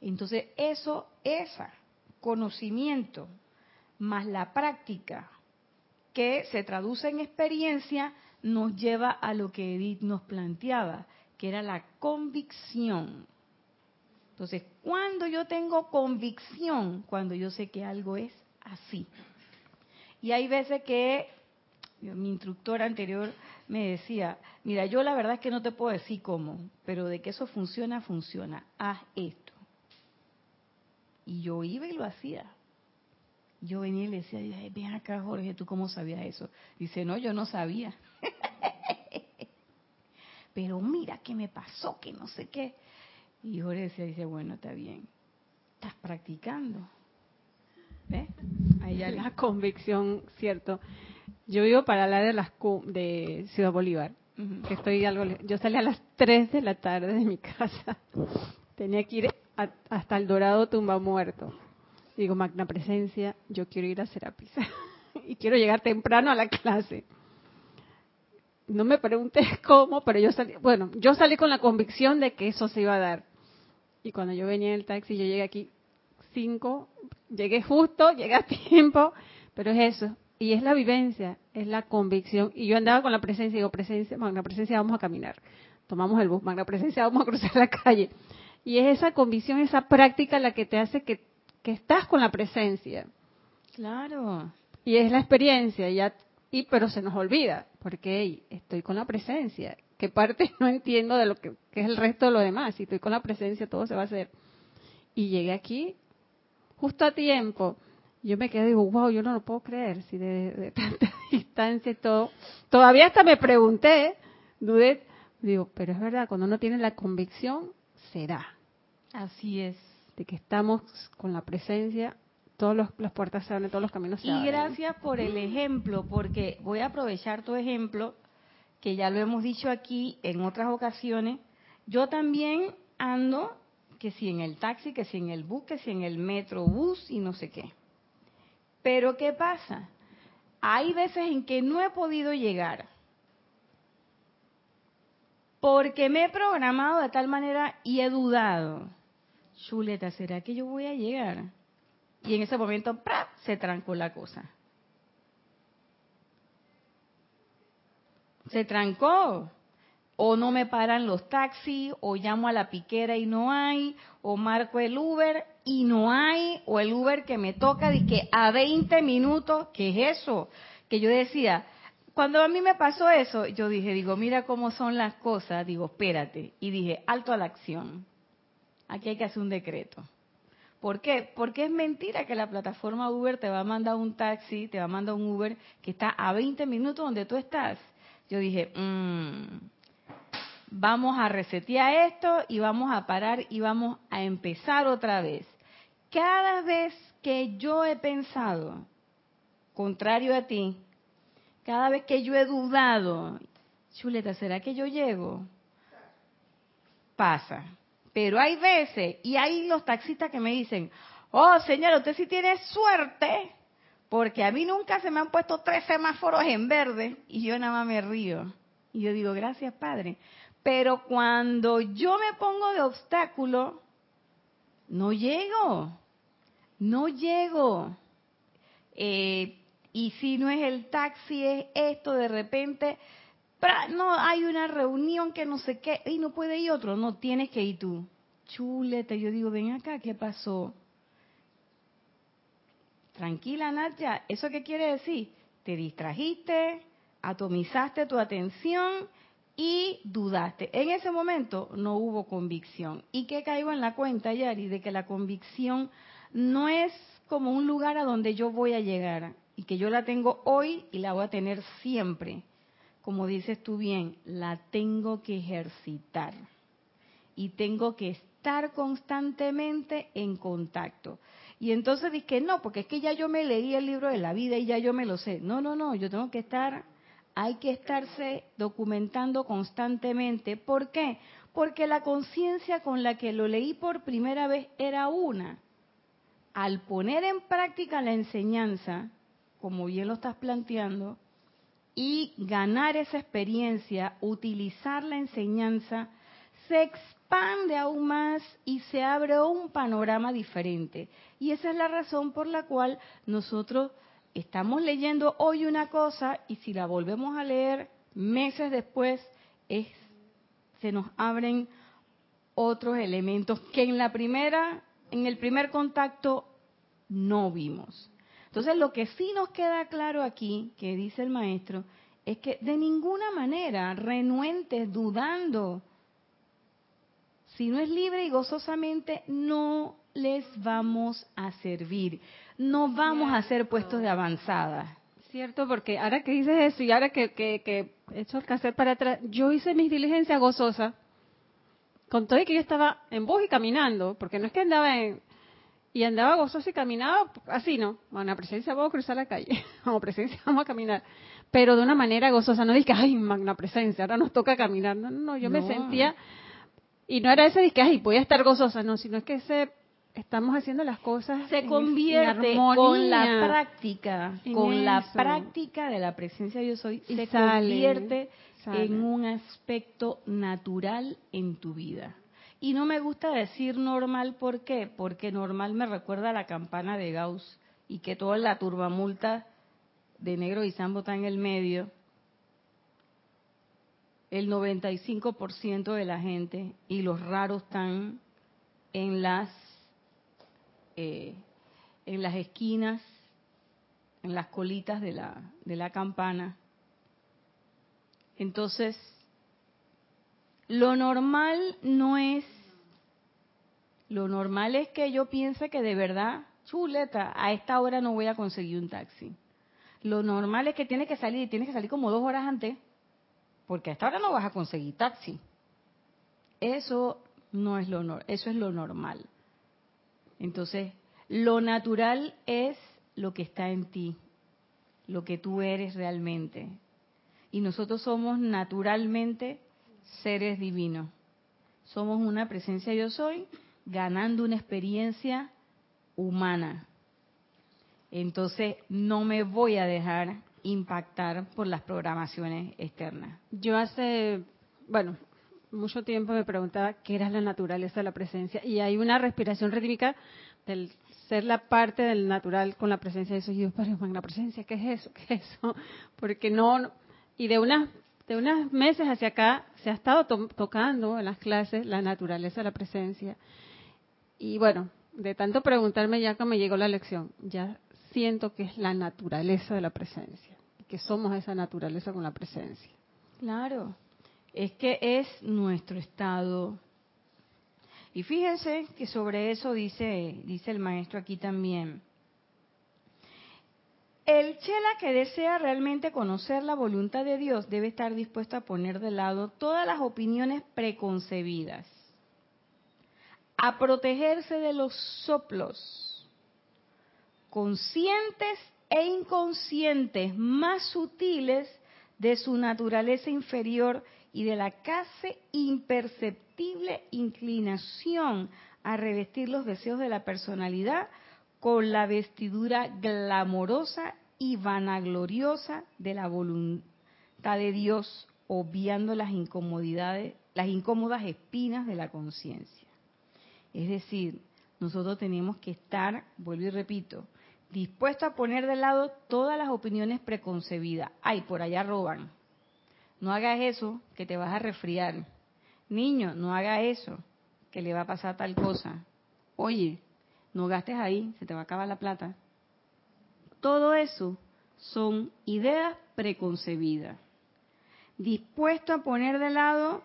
Entonces, eso, esa conocimiento más la práctica que se traduce en experiencia, nos lleva a lo que Edith nos planteaba, que era la convicción. Entonces, cuando yo tengo convicción, cuando yo sé que algo es así. Y hay veces que mi instructor anterior me decía, mira, yo la verdad es que no te puedo decir cómo, pero de que eso funciona, funciona. Haz esto. Y yo iba y lo hacía. Yo venía y le decía, ven acá Jorge, ¿tú cómo sabías eso? Dice, no, yo no sabía. pero mira qué me pasó, que no sé qué. Y Jorge decía, dice, bueno, está bien, estás practicando. ¿Ves? Ahí ya la convicción, cierto. Yo vivo para la de las de Ciudad Bolívar, que estoy algo, yo salí a las 3 de la tarde de mi casa. Tenía que ir hasta el Dorado Tumba Muerto. Digo, magna presencia, yo quiero ir a Serapis. y quiero llegar temprano a la clase no me preguntes cómo, pero yo salí, bueno, yo salí con la convicción de que eso se iba a dar. Y cuando yo venía en el taxi, yo llegué aquí cinco, llegué justo, llegué a tiempo, pero es eso. Y es la vivencia, es la convicción. Y yo andaba con la presencia, digo, presencia, magna presencia, vamos a caminar. Tomamos el bus, magna presencia, vamos a cruzar la calle. Y es esa convicción, esa práctica la que te hace que, que estás con la presencia. Claro. Y es la experiencia, ya, y pero se nos olvida, porque estoy con la presencia qué parte no entiendo de lo que, es el resto de lo demás. Si estoy con la presencia, todo se va a hacer. Y llegué aquí justo a tiempo. Yo me quedé y digo, wow, yo no lo puedo creer, si de, tanta distancia y todo. Todavía hasta me pregunté, dudé, digo, pero es verdad, cuando uno tiene la convicción, será. Así es. De que estamos con la presencia, todas las puertas se abren, todos los caminos se abren. Y gracias por el ejemplo, porque voy a aprovechar tu ejemplo que ya lo hemos dicho aquí en otras ocasiones, yo también ando, que si en el taxi, que si en el bus, que si en el metrobús y no sé qué. Pero ¿qué pasa? Hay veces en que no he podido llegar porque me he programado de tal manera y he dudado. Chuleta, ¿será que yo voy a llegar? Y en ese momento se trancó la cosa. se trancó. o no me paran los taxis, o llamo a la piquera y no hay, o marco el Uber y no hay, o el Uber que me toca de que a 20 minutos, ¿qué es eso? Que yo decía, cuando a mí me pasó eso, yo dije, digo, mira cómo son las cosas, digo, espérate, y dije, alto a la acción. Aquí hay que hacer un decreto. ¿Por qué? Porque es mentira que la plataforma Uber te va a mandar un taxi, te va a mandar un Uber que está a 20 minutos donde tú estás. Yo dije, mmm, vamos a resetear esto y vamos a parar y vamos a empezar otra vez. Cada vez que yo he pensado, contrario a ti, cada vez que yo he dudado, chuleta, ¿será que yo llego? Pasa. Pero hay veces, y hay los taxistas que me dicen, oh señor, usted sí tiene suerte, porque a mí nunca se me han puesto tres semáforos en verde, y yo nada más me río. Y yo digo, gracias Padre. Pero cuando yo me pongo de obstáculo, no llego, no llego. Eh, y si no es el taxi, es esto, de repente, no, hay una reunión que no sé qué, y no puede ir otro, no, tienes que ir tú. Chuleta, yo digo, ven acá, ¿qué pasó? Tranquila, Nadia, ¿eso qué quiere decir? Te distrajiste, atomizaste tu atención y dudaste. En ese momento no hubo convicción. ¿Y qué caigo en la cuenta, Yari? De que la convicción no es como un lugar a donde yo voy a llegar y que yo la tengo hoy y la voy a tener siempre. Como dices tú bien, la tengo que ejercitar y tengo que estar constantemente en contacto. Y entonces dije, no, porque es que ya yo me leí el libro de la vida y ya yo me lo sé. No, no, no, yo tengo que estar hay que estarse documentando constantemente. ¿Por qué? Porque la conciencia con la que lo leí por primera vez era una. Al poner en práctica la enseñanza, como bien lo estás planteando, y ganar esa experiencia, utilizar la enseñanza, se expande aún más y se abre un panorama diferente. Y esa es la razón por la cual nosotros estamos leyendo hoy una cosa y si la volvemos a leer meses después, es, se nos abren otros elementos que en la primera, en el primer contacto no vimos. Entonces, lo que sí nos queda claro aquí, que dice el maestro, es que de ninguna manera, renuentes, dudando, si no es libre y gozosamente, no les vamos a servir no vamos a ser puestos de avanzada. Cierto, porque ahora que dices eso y ahora que, que, que he hecho el cassette para atrás, yo hice mis diligencias gozosas, con todo y que yo estaba en voz y caminando, porque no es que andaba en, y andaba gozoso y caminaba así, ¿no? Bueno, presencia vamos a cruzar la calle, vamos presencia vamos a caminar, pero de una manera gozosa, no dije, ay, magna presencia, ahora nos toca caminar, no, no, yo me sentía, y no era ese de que, ay, voy a estar gozosa, no, sino es que ese estamos haciendo las cosas se convierte con la práctica con la práctica de la presencia yo soy se convierte en un aspecto natural en tu vida y no me gusta decir normal ¿por qué? porque normal me recuerda a la campana de Gauss y que toda la turbamulta de negro y sambo está en el medio el 95% de la gente y los raros están en las eh, en las esquinas, en las colitas de la, de la campana. Entonces, lo normal no es, lo normal es que yo piense que de verdad, chuleta, a esta hora no voy a conseguir un taxi. Lo normal es que tiene que salir, tiene que salir como dos horas antes, porque a esta hora no vas a conseguir taxi. Eso no es lo, eso es lo normal. Entonces, lo natural es lo que está en ti, lo que tú eres realmente. Y nosotros somos naturalmente seres divinos. Somos una presencia yo soy ganando una experiencia humana. Entonces no me voy a dejar impactar por las programaciones externas. Yo hace, bueno, mucho tiempo me preguntaba qué era la naturaleza de la presencia y hay una respiración rítmica del ser la parte del natural con la presencia de esos yo, pero la presencia, ¿qué es eso? ¿Qué es eso? Porque no, y de una, de unos meses hacia acá se ha estado tocando en las clases la naturaleza de la presencia. Y bueno, de tanto preguntarme ya que me llegó la lección, ya siento que es la naturaleza de la presencia, que somos esa naturaleza con la presencia. Claro, es que es nuestro estado. Y fíjense que sobre eso dice, dice el maestro aquí también. El chela que desea realmente conocer la voluntad de Dios debe estar dispuesto a poner de lado todas las opiniones preconcebidas, a protegerse de los soplos, conscientes e inconscientes más sutiles de su naturaleza inferior y de la casi imperceptible inclinación a revestir los deseos de la personalidad con la vestidura glamorosa y vanagloriosa de la voluntad de Dios, obviando las incomodidades, las incómodas espinas de la conciencia. Es decir, nosotros tenemos que estar, vuelvo y repito, dispuestos a poner de lado todas las opiniones preconcebidas. Ay, por allá roban. No hagas eso, que te vas a resfriar. Niño, no haga eso, que le va a pasar tal cosa. Oye, no gastes ahí, se te va a acabar la plata. Todo eso son ideas preconcebidas. Dispuesto a poner de lado,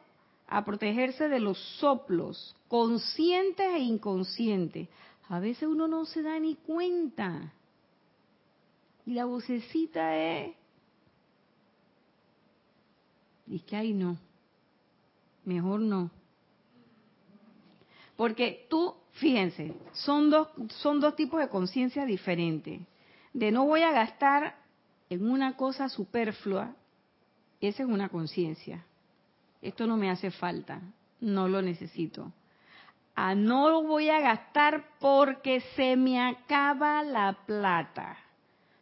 a protegerse de los soplos, conscientes e inconscientes. A veces uno no se da ni cuenta. Y la vocecita es... Dice que ahí no. Mejor no. Porque tú Fíjense, son dos, son dos tipos de conciencia diferentes. De no voy a gastar en una cosa superflua, esa es una conciencia. Esto no me hace falta, no lo necesito. A no lo voy a gastar porque se me acaba la plata.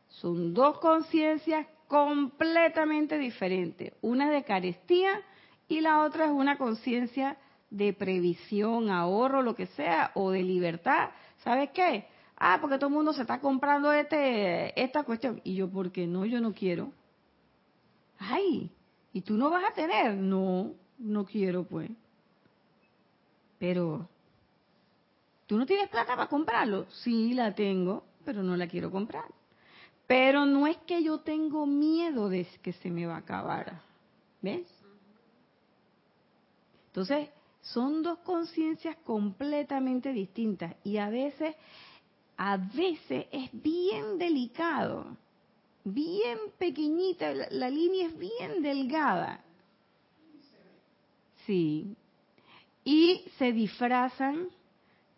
Son dos conciencias completamente diferentes. Una de carestía y la otra es una conciencia de previsión, ahorro, lo que sea, o de libertad. ¿Sabes qué? Ah, porque todo el mundo se está comprando este, esta cuestión. Y yo, ¿por qué no? Yo no quiero. Ay, ¿y tú no vas a tener? No, no quiero, pues. Pero, ¿tú no tienes plata para comprarlo? Sí, la tengo, pero no la quiero comprar. Pero no es que yo tengo miedo de que se me va a acabar. ¿Ves? Entonces, son dos conciencias completamente distintas y a veces, a veces es bien delicado, bien pequeñita, la, línea es bien delgada. Sí. Y se disfrazan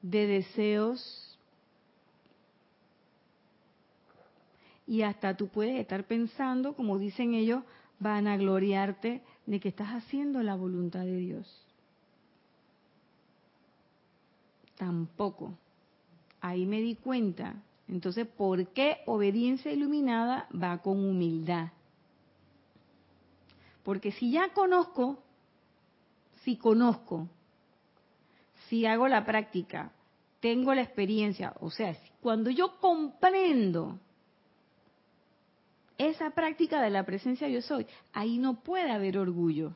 de deseos y hasta tú puedes estar pensando, como dicen ellos, van a gloriarte de que estás haciendo la voluntad de Dios. Tampoco. Ahí me di cuenta. Entonces, ¿por qué obediencia iluminada va con humildad? Porque si ya conozco, si conozco, si hago la práctica, tengo la experiencia, o sea, cuando yo comprendo esa práctica de la presencia yo soy, ahí no puede haber orgullo.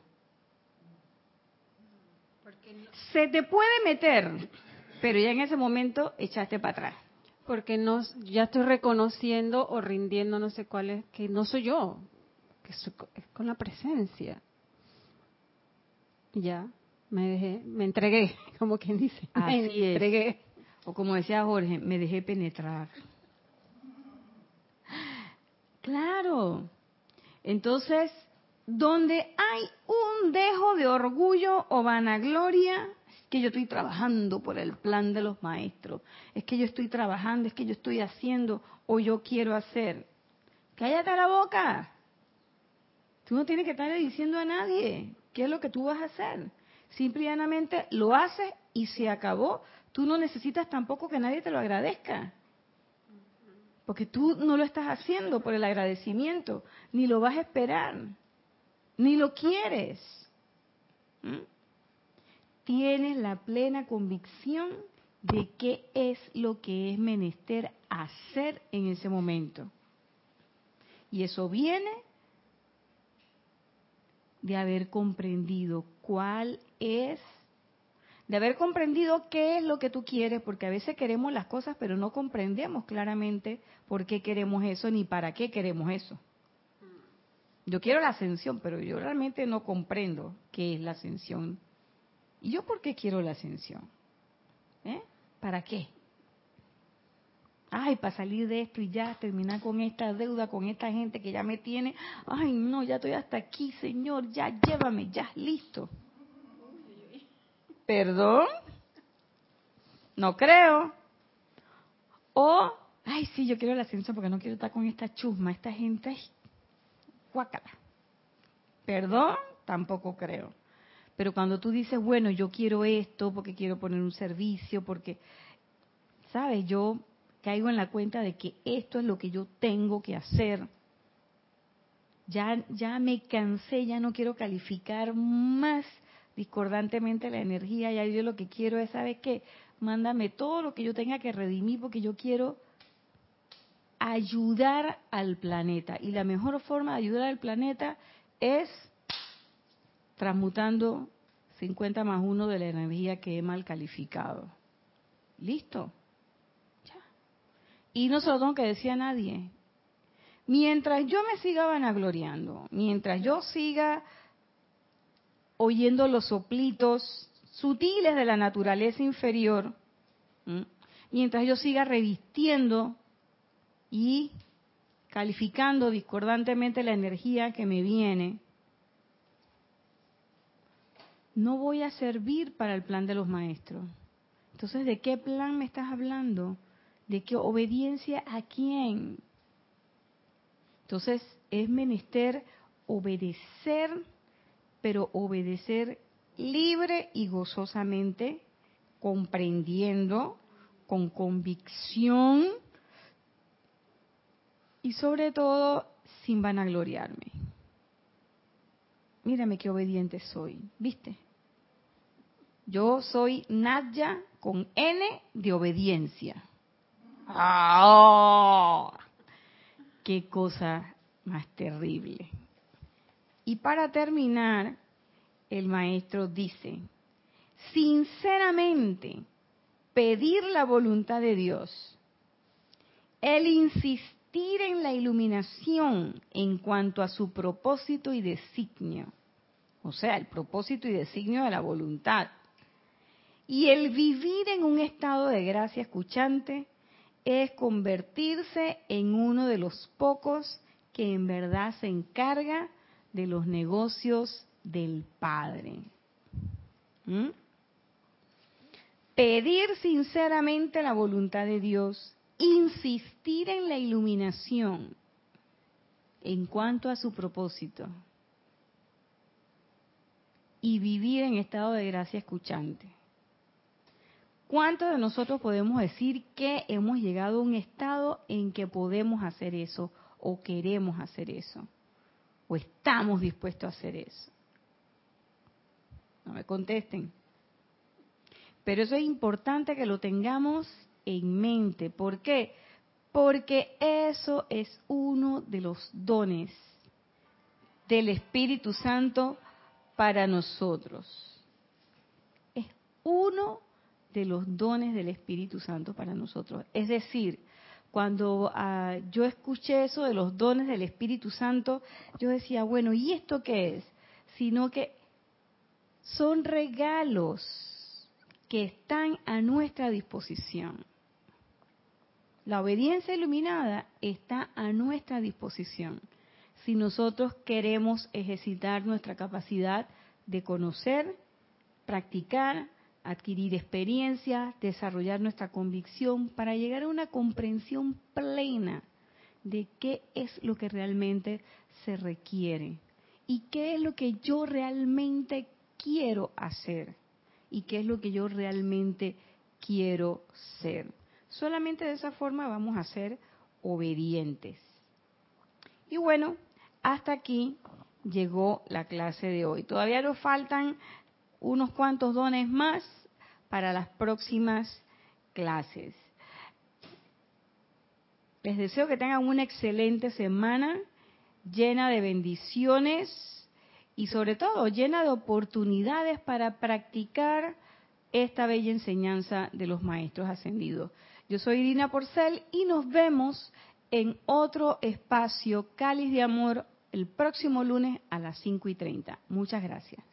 Se te puede meter pero ya en ese momento echaste para atrás. Porque no, ya estoy reconociendo o rindiendo, no sé cuál es, que no soy yo, que es con la presencia. Ya, me dejé, me entregué, como quien dice. Así me entregué. O como decía Jorge, me dejé penetrar. Claro. Entonces, donde hay un dejo de orgullo o vanagloria, que yo estoy trabajando por el plan de los maestros, es que yo estoy trabajando, es que yo estoy haciendo o yo quiero hacer. Cállate la boca. Tú no tienes que estar diciendo a nadie qué es lo que tú vas a hacer. Simplemente lo haces y se acabó. Tú no necesitas tampoco que nadie te lo agradezca. Porque tú no lo estás haciendo por el agradecimiento, ni lo vas a esperar, ni lo quieres. Tienes la plena convicción de qué es lo que es menester hacer en ese momento. Y eso viene de haber comprendido cuál es, de haber comprendido qué es lo que tú quieres, porque a veces queremos las cosas, pero no comprendemos claramente por qué queremos eso ni para qué queremos eso. Yo quiero la ascensión, pero yo realmente no comprendo qué es la ascensión. ¿Y yo por qué quiero la ascensión? ¿Eh? ¿Para qué? Ay, para salir de esto y ya terminar con esta deuda, con esta gente que ya me tiene. Ay, no, ya estoy hasta aquí, Señor, ya llévame, ya, listo. ¿Perdón? No creo. O, ay, sí, yo quiero la ascensión porque no quiero estar con esta chusma, esta gente, guácala. ¿Perdón? Tampoco creo. Pero cuando tú dices, bueno, yo quiero esto porque quiero poner un servicio, porque, ¿sabes? Yo caigo en la cuenta de que esto es lo que yo tengo que hacer. Ya, ya me cansé, ya no quiero calificar más discordantemente la energía, ya yo lo que quiero es, ¿sabes qué? Mándame todo lo que yo tenga que redimir porque yo quiero ayudar al planeta. Y la mejor forma de ayudar al planeta es transmutando 50 más 1 de la energía que he mal calificado. ¿Listo? Y no se lo tengo que decir a nadie. Mientras yo me siga vanagloriando, mientras yo siga oyendo los soplitos sutiles de la naturaleza inferior, mientras yo siga revistiendo y calificando discordantemente la energía que me viene, no voy a servir para el plan de los maestros. Entonces, ¿de qué plan me estás hablando? ¿De qué obediencia a quién? Entonces es menester obedecer, pero obedecer libre y gozosamente, comprendiendo, con convicción y sobre todo sin vanagloriarme. Mírame qué obediente soy, ¿viste? Yo soy Nadja con N de obediencia. ¡Oh! ¡Qué cosa más terrible! Y para terminar, el maestro dice, sinceramente, pedir la voluntad de Dios, el insistir en la iluminación en cuanto a su propósito y designio, o sea, el propósito y designio de la voluntad, y el vivir en un estado de gracia escuchante, es convertirse en uno de los pocos que en verdad se encarga de los negocios del Padre. ¿Mm? Pedir sinceramente la voluntad de Dios, insistir en la iluminación en cuanto a su propósito y vivir en estado de gracia escuchante. ¿Cuántos de nosotros podemos decir que hemos llegado a un estado en que podemos hacer eso o queremos hacer eso? ¿O estamos dispuestos a hacer eso? No me contesten. Pero eso es importante que lo tengamos en mente. ¿Por qué? Porque eso es uno de los dones del Espíritu Santo para nosotros. Es uno de los dones del Espíritu Santo para nosotros. Es decir, cuando ah, yo escuché eso de los dones del Espíritu Santo, yo decía, bueno, ¿y esto qué es? Sino que son regalos que están a nuestra disposición. La obediencia iluminada está a nuestra disposición si nosotros queremos ejercitar nuestra capacidad de conocer, practicar, adquirir experiencia, desarrollar nuestra convicción para llegar a una comprensión plena de qué es lo que realmente se requiere y qué es lo que yo realmente quiero hacer y qué es lo que yo realmente quiero ser. Solamente de esa forma vamos a ser obedientes. Y bueno, hasta aquí llegó la clase de hoy. Todavía nos faltan unos cuantos dones más para las próximas clases. Les deseo que tengan una excelente semana llena de bendiciones y sobre todo llena de oportunidades para practicar esta bella enseñanza de los maestros ascendidos. Yo soy Irina Porcel y nos vemos en otro espacio Cáliz de Amor el próximo lunes a las 5 y 30. Muchas gracias.